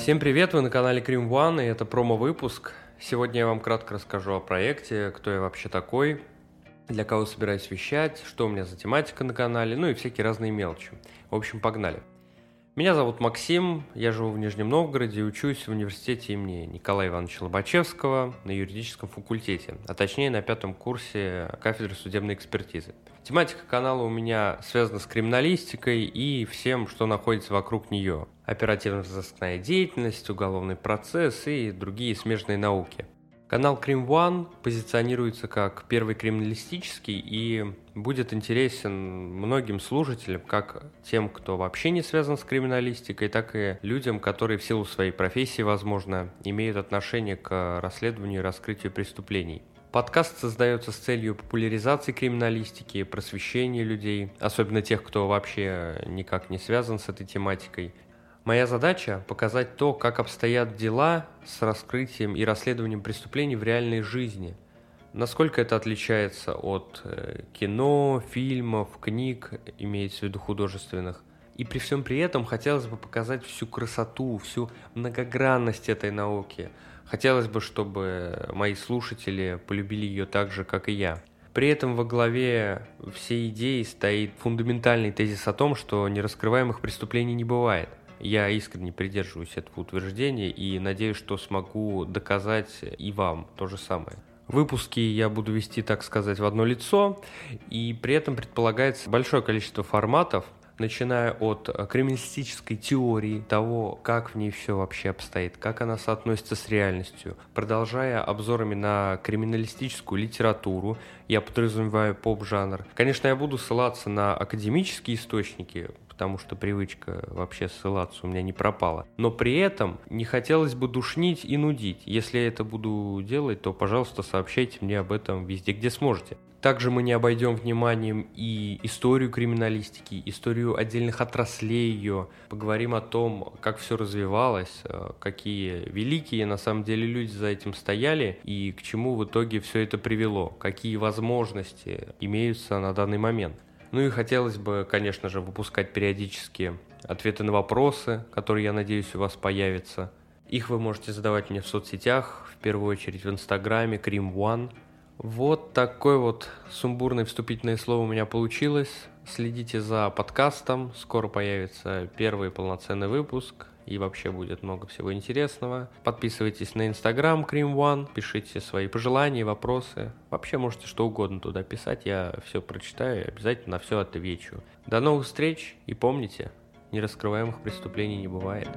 Всем привет, вы на канале Cream One, и это промо-выпуск. Сегодня я вам кратко расскажу о проекте, кто я вообще такой, для кого собираюсь вещать, что у меня за тематика на канале, ну и всякие разные мелочи. В общем, погнали. Меня зовут Максим, я живу в Нижнем Новгороде и учусь в университете имени Николая Ивановича Лобачевского на юридическом факультете, а точнее на пятом курсе кафедры судебной экспертизы. Тематика канала у меня связана с криминалистикой и всем, что находится вокруг нее. Оперативно-розыскная деятельность, уголовный процесс и другие смежные науки. Канал Крим One позиционируется как первый криминалистический и будет интересен многим слушателям, как тем, кто вообще не связан с криминалистикой, так и людям, которые в силу своей профессии, возможно, имеют отношение к расследованию и раскрытию преступлений. Подкаст создается с целью популяризации криминалистики, просвещения людей, особенно тех, кто вообще никак не связан с этой тематикой. Моя задача – показать то, как обстоят дела с раскрытием и расследованием преступлений в реальной жизни. Насколько это отличается от э, кино, фильмов, книг, имеется в виду художественных. И при всем при этом хотелось бы показать всю красоту, всю многогранность этой науки – Хотелось бы, чтобы мои слушатели полюбили ее так же, как и я. При этом во главе всей идеи стоит фундаментальный тезис о том, что нераскрываемых преступлений не бывает. Я искренне придерживаюсь этого утверждения и надеюсь, что смогу доказать и вам то же самое. Выпуски я буду вести, так сказать, в одно лицо, и при этом предполагается большое количество форматов, начиная от криминалистической теории, того, как в ней все вообще обстоит, как она соотносится с реальностью, продолжая обзорами на криминалистическую литературу, я подразумеваю поп-жанр. Конечно, я буду ссылаться на академические источники, потому что привычка вообще ссылаться у меня не пропала. Но при этом не хотелось бы душнить и нудить. Если я это буду делать, то, пожалуйста, сообщайте мне об этом везде, где сможете. Также мы не обойдем вниманием и историю криминалистики, историю отдельных отраслей ее. Поговорим о том, как все развивалось, э, какие великие на самом деле люди за этим стояли и к чему в итоге все это привело, какие возможности имеются на данный момент. Ну и хотелось бы, конечно же, выпускать периодически ответы на вопросы, которые, я надеюсь, у вас появятся. Их вы можете задавать мне в соцсетях, в первую очередь в Инстаграме, Cream One – вот такое вот сумбурное вступительное слово у меня получилось. Следите за подкастом, скоро появится первый полноценный выпуск и вообще будет много всего интересного. Подписывайтесь на Инстаграм Cream One, пишите свои пожелания, вопросы. Вообще можете что угодно туда писать, я все прочитаю и обязательно на все отвечу. До новых встреч и помните, нераскрываемых преступлений не бывает.